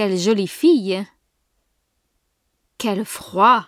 Quelle jolie fille. Quel froid.